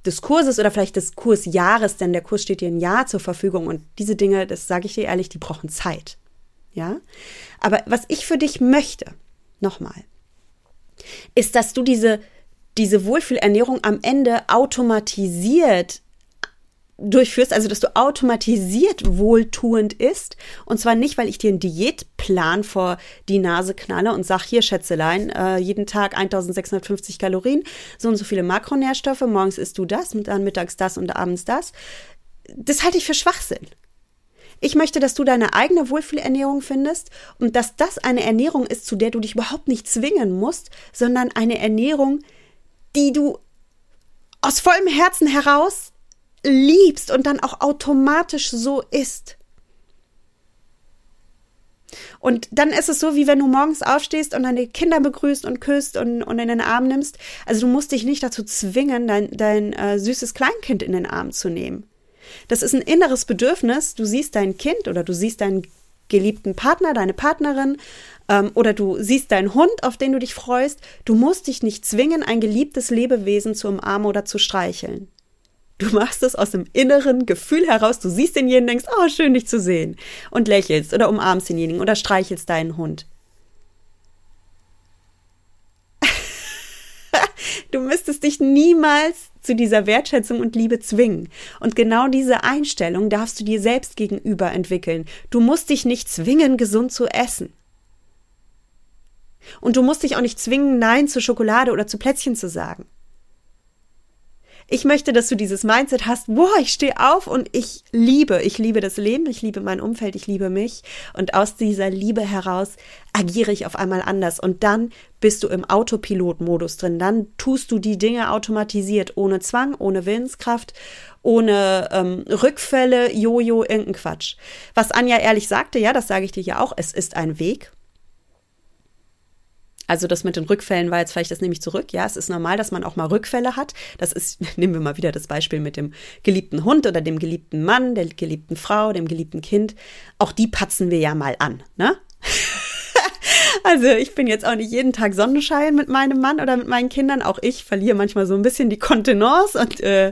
des Kurses oder vielleicht des Kursjahres, denn der Kurs steht dir ein Jahr zur Verfügung und diese Dinge, das sage ich dir ehrlich, die brauchen Zeit. Ja? Aber was ich für dich möchte, nochmal, ist, dass du diese, diese Wohlfühlernährung am Ende automatisiert durchführst, also dass du automatisiert wohltuend isst. Und zwar nicht, weil ich dir einen Diätplan vor die Nase knalle und sag hier, Schätzelein, äh, jeden Tag 1650 Kalorien, so und so viele Makronährstoffe, morgens isst du das, dann mittags das und abends das. Das halte ich für Schwachsinn. Ich möchte, dass du deine eigene Wohlfühlernährung findest und dass das eine Ernährung ist, zu der du dich überhaupt nicht zwingen musst, sondern eine Ernährung, die du aus vollem Herzen heraus liebst und dann auch automatisch so ist. Und dann ist es so, wie wenn du morgens aufstehst und deine Kinder begrüßt und küsst und, und in den Arm nimmst. Also du musst dich nicht dazu zwingen, dein, dein äh, süßes Kleinkind in den Arm zu nehmen. Das ist ein inneres Bedürfnis. Du siehst dein Kind oder du siehst deinen geliebten Partner, deine Partnerin ähm, oder du siehst deinen Hund, auf den du dich freust. Du musst dich nicht zwingen, ein geliebtes Lebewesen zu umarmen oder zu streicheln. Du machst es aus dem inneren Gefühl heraus. Du siehst denjenigen, denkst, oh, schön, dich zu sehen. Und lächelst oder umarmst denjenigen oder streichelst deinen Hund. du müsstest dich niemals zu dieser Wertschätzung und Liebe zwingen. Und genau diese Einstellung darfst du dir selbst gegenüber entwickeln. Du musst dich nicht zwingen, gesund zu essen. Und du musst dich auch nicht zwingen, Nein zu Schokolade oder zu Plätzchen zu sagen. Ich möchte, dass du dieses Mindset hast, boah, ich stehe auf und ich liebe, ich liebe das Leben, ich liebe mein Umfeld, ich liebe mich. Und aus dieser Liebe heraus agiere ich auf einmal anders. Und dann bist du im Autopilot-Modus drin, dann tust du die Dinge automatisiert, ohne Zwang, ohne Willenskraft, ohne ähm, Rückfälle, Jojo, irgendein Quatsch. Was Anja ehrlich sagte, ja, das sage ich dir ja auch, es ist ein Weg also das mit den Rückfällen war jetzt vielleicht das nehme ich zurück. Ja, es ist normal, dass man auch mal Rückfälle hat. Das ist, nehmen wir mal wieder das Beispiel mit dem geliebten Hund oder dem geliebten Mann, der geliebten Frau, dem geliebten Kind. Auch die patzen wir ja mal an, ne? Also ich bin jetzt auch nicht jeden Tag Sonnenschein mit meinem Mann oder mit meinen Kindern. Auch ich verliere manchmal so ein bisschen die Kontenance und äh,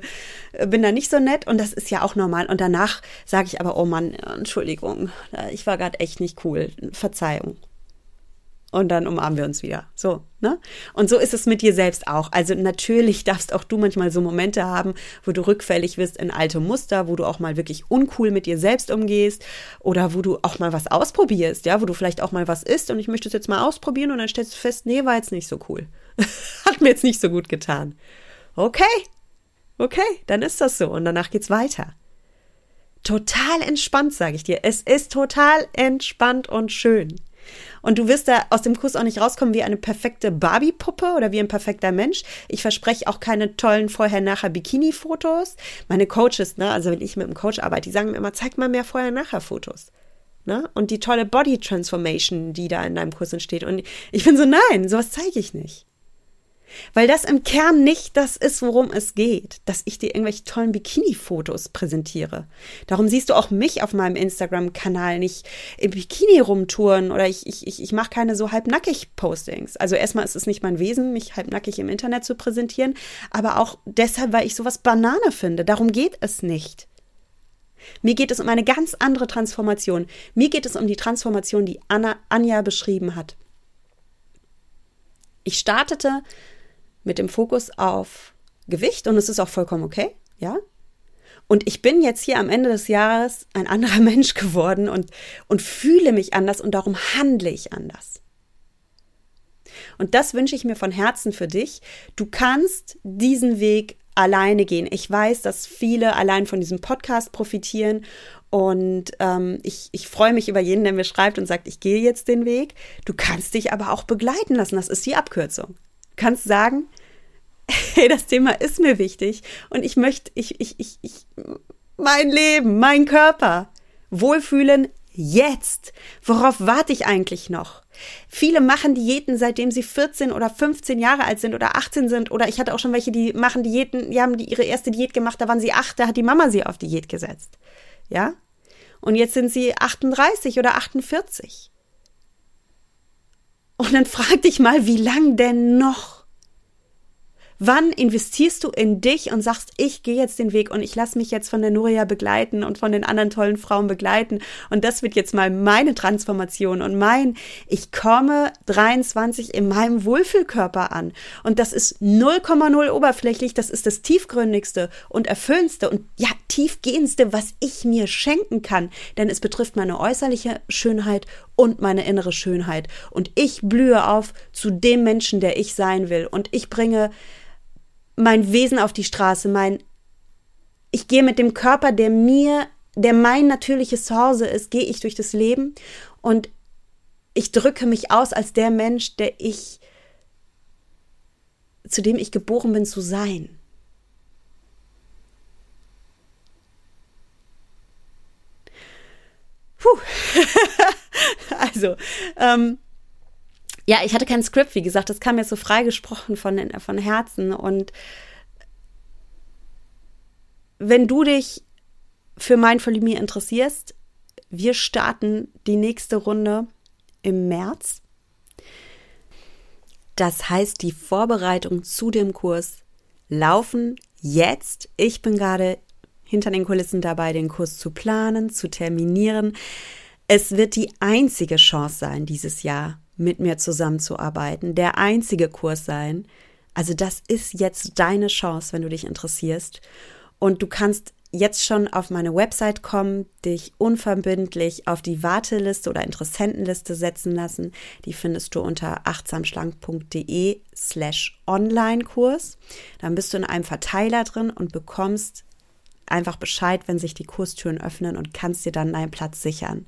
bin da nicht so nett. Und das ist ja auch normal. Und danach sage ich aber, oh Mann, Entschuldigung, ich war gerade echt nicht cool. Verzeihung und dann umarmen wir uns wieder. So, ne? Und so ist es mit dir selbst auch. Also natürlich darfst auch du manchmal so Momente haben, wo du rückfällig wirst in alte Muster, wo du auch mal wirklich uncool mit dir selbst umgehst oder wo du auch mal was ausprobierst, ja, wo du vielleicht auch mal was isst und ich möchte es jetzt mal ausprobieren und dann stellst du fest, nee, war jetzt nicht so cool. Hat mir jetzt nicht so gut getan. Okay. Okay, dann ist das so und danach geht's weiter. Total entspannt, sage ich dir. Es ist total entspannt und schön. Und du wirst da aus dem Kurs auch nicht rauskommen wie eine perfekte Barbie-Puppe oder wie ein perfekter Mensch. Ich verspreche auch keine tollen Vorher-Nachher-Bikini-Fotos. Meine Coaches, ne, also wenn ich mit einem Coach arbeite, die sagen mir immer, zeig mal mehr Vorher-Nachher-Fotos. Ne? Und die tolle Body Transformation, die da in deinem Kurs entsteht. Und ich bin so, nein, sowas zeige ich nicht. Weil das im Kern nicht das ist, worum es geht, dass ich dir irgendwelche tollen Bikini-Fotos präsentiere. Darum siehst du auch mich auf meinem Instagram-Kanal nicht im Bikini rumtouren oder ich, ich, ich, mache keine so halbnackig Postings. Also erstmal ist es nicht mein Wesen, mich halbnackig im Internet zu präsentieren, aber auch deshalb, weil ich sowas Banane finde. Darum geht es nicht. Mir geht es um eine ganz andere Transformation. Mir geht es um die Transformation, die Anna, Anja beschrieben hat. Ich startete mit dem Fokus auf Gewicht und es ist auch vollkommen okay, ja. Und ich bin jetzt hier am Ende des Jahres ein anderer Mensch geworden und, und fühle mich anders und darum handle ich anders. Und das wünsche ich mir von Herzen für dich. Du kannst diesen Weg alleine gehen. Ich weiß, dass viele allein von diesem Podcast profitieren und ähm, ich, ich freue mich über jeden, der mir schreibt und sagt, ich gehe jetzt den Weg. Du kannst dich aber auch begleiten lassen. Das ist die Abkürzung kannst sagen, hey, das Thema ist mir wichtig und ich möchte, ich, ich, ich, ich, mein Leben, mein Körper, wohlfühlen jetzt. Worauf warte ich eigentlich noch? Viele machen Diäten, seitdem sie 14 oder 15 Jahre alt sind oder 18 sind. Oder ich hatte auch schon welche, die machen Diäten, die haben die ihre erste Diät gemacht, da waren sie acht, da hat die Mama sie auf Diät gesetzt. Ja? Und jetzt sind sie 38 oder 48. Und dann frag dich mal, wie lang denn noch? Wann investierst du in dich und sagst, ich gehe jetzt den Weg und ich lasse mich jetzt von der Nuria begleiten und von den anderen tollen Frauen begleiten? Und das wird jetzt mal meine Transformation und mein, ich komme 23 in meinem Wohlfühlkörper an. Und das ist 0,0 oberflächlich, das ist das tiefgründigste und erfüllendste und ja, tiefgehendste, was ich mir schenken kann, denn es betrifft meine äußerliche Schönheit und meine innere Schönheit. Und ich blühe auf zu dem Menschen, der ich sein will. Und ich bringe mein Wesen auf die Straße, mein ich gehe mit dem Körper, der mir, der mein natürliches Zuhause ist, gehe ich durch das Leben und ich drücke mich aus als der Mensch, der ich zu dem ich geboren bin zu sein. Puh. also, ähm, ja, ich hatte kein Skript, wie gesagt, das kam jetzt so freigesprochen von, von Herzen. Und wenn du dich für Mindful Me interessierst, wir starten die nächste Runde im März. Das heißt, die Vorbereitung zu dem Kurs laufen jetzt. Ich bin gerade hinter den Kulissen dabei, den Kurs zu planen, zu terminieren. Es wird die einzige Chance sein, dieses Jahr mit mir zusammenzuarbeiten, der einzige Kurs sein. Also das ist jetzt deine Chance, wenn du dich interessierst. Und du kannst jetzt schon auf meine Website kommen, dich unverbindlich auf die Warteliste oder Interessentenliste setzen lassen. Die findest du unter achtsamschlank.de slash Online-Kurs. Dann bist du in einem Verteiler drin und bekommst einfach Bescheid, wenn sich die Kurstüren öffnen und kannst dir dann deinen Platz sichern.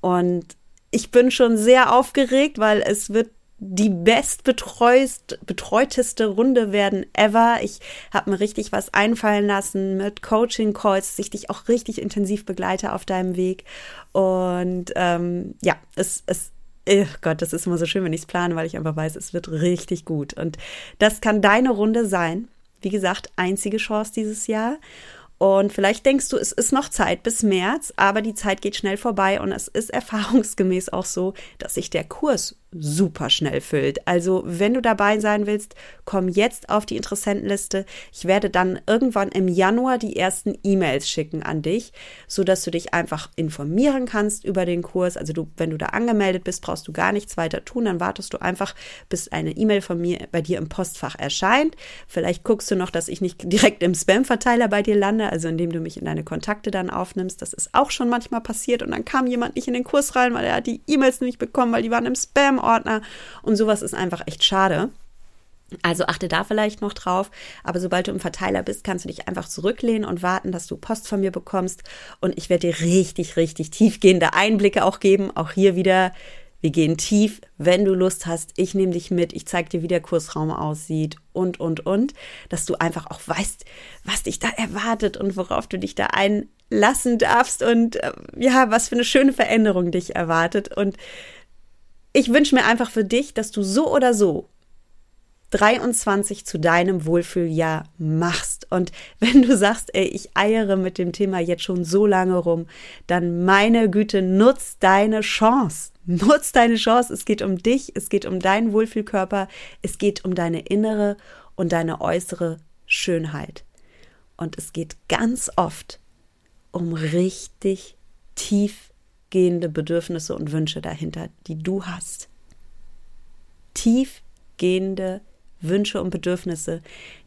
Und ich bin schon sehr aufgeregt, weil es wird die bestbetreuteste Runde werden ever. Ich habe mir richtig was einfallen lassen mit Coaching-Calls, dass ich dich auch richtig intensiv begleite auf deinem Weg. Und ähm, ja, es, es Oh Gott, das ist immer so schön, wenn ich es plane, weil ich einfach weiß, es wird richtig gut. Und das kann deine Runde sein. Wie gesagt, einzige Chance dieses Jahr. Und vielleicht denkst du, es ist noch Zeit bis März, aber die Zeit geht schnell vorbei und es ist erfahrungsgemäß auch so, dass sich der Kurs super schnell füllt. Also, wenn du dabei sein willst, komm jetzt auf die Interessentenliste. Ich werde dann irgendwann im Januar die ersten E-Mails schicken an dich, so dass du dich einfach informieren kannst über den Kurs. Also, du, wenn du da angemeldet bist, brauchst du gar nichts weiter tun. Dann wartest du einfach, bis eine E-Mail von mir bei dir im Postfach erscheint. Vielleicht guckst du noch, dass ich nicht direkt im Spam-Verteiler bei dir lande, also indem du mich in deine Kontakte dann aufnimmst. Das ist auch schon manchmal passiert und dann kam jemand nicht in den Kurs rein, weil er die E-Mails nicht bekommen, weil die waren im Spam Ordner und sowas ist einfach echt schade. Also achte da vielleicht noch drauf. Aber sobald du im Verteiler bist, kannst du dich einfach zurücklehnen und warten, dass du Post von mir bekommst. Und ich werde dir richtig, richtig tiefgehende Einblicke auch geben. Auch hier wieder, wir gehen tief. Wenn du Lust hast, ich nehme dich mit. Ich zeige dir, wie der Kursraum aussieht und, und, und. Dass du einfach auch weißt, was dich da erwartet und worauf du dich da einlassen darfst und äh, ja, was für eine schöne Veränderung dich erwartet. Und ich wünsche mir einfach für dich, dass du so oder so 23 zu deinem Wohlfühljahr machst. Und wenn du sagst, ey, ich eiere mit dem Thema jetzt schon so lange rum, dann meine Güte, nutz deine Chance. Nutz deine Chance. Es geht um dich, es geht um deinen Wohlfühlkörper, es geht um deine innere und deine äußere Schönheit. Und es geht ganz oft um richtig tief tiefgehende Bedürfnisse und Wünsche dahinter, die du hast. Tiefgehende Wünsche und Bedürfnisse,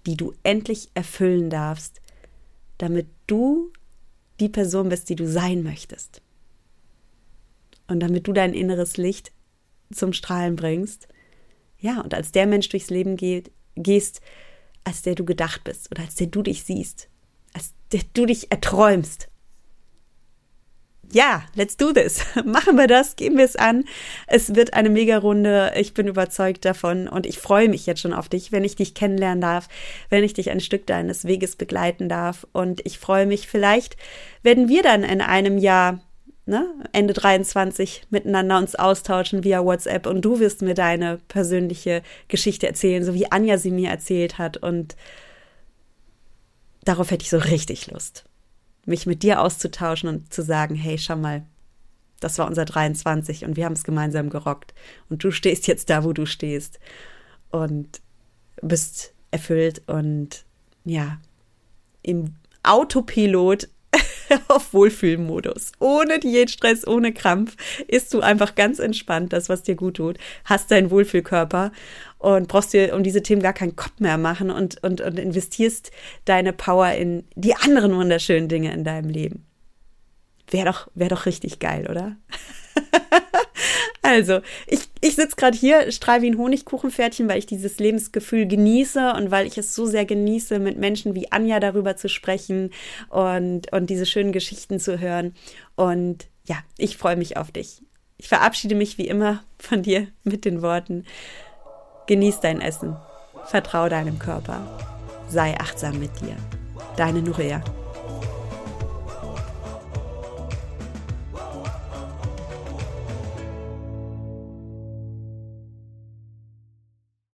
die du endlich erfüllen darfst, damit du die Person bist, die du sein möchtest. Und damit du dein inneres Licht zum Strahlen bringst. Ja, und als der Mensch durchs Leben geht, gehst, als der du gedacht bist oder als der du dich siehst, als der du dich erträumst ja, let's do this. Machen wir das, geben wir es an. Es wird eine Mega-Runde. Ich bin überzeugt davon und ich freue mich jetzt schon auf dich, wenn ich dich kennenlernen darf, wenn ich dich ein Stück deines Weges begleiten darf. Und ich freue mich, vielleicht werden wir dann in einem Jahr, ne, Ende 23, miteinander uns austauschen via WhatsApp und du wirst mir deine persönliche Geschichte erzählen, so wie Anja sie mir erzählt hat. Und darauf hätte ich so richtig Lust mich mit dir auszutauschen und zu sagen, hey, schau mal, das war unser 23 und wir haben es gemeinsam gerockt. Und du stehst jetzt da, wo du stehst und bist erfüllt und ja, im Autopilot auf Wohlfühlmodus. Ohne Diätstress, ohne Krampf isst du einfach ganz entspannt das, was dir gut tut, hast deinen Wohlfühlkörper und brauchst dir um diese Themen gar keinen Kopf mehr machen und, und, und investierst deine Power in die anderen wunderschönen Dinge in deinem Leben. Wäre doch, wär doch richtig geil, oder? also, ich, ich sitze gerade hier, strahl wie ein Honigkuchenpferdchen, weil ich dieses Lebensgefühl genieße und weil ich es so sehr genieße, mit Menschen wie Anja darüber zu sprechen und, und diese schönen Geschichten zu hören. Und ja, ich freue mich auf dich. Ich verabschiede mich wie immer von dir mit den Worten, Genieß dein Essen. Vertrau deinem Körper. Sei achtsam mit dir. Deine Nuria.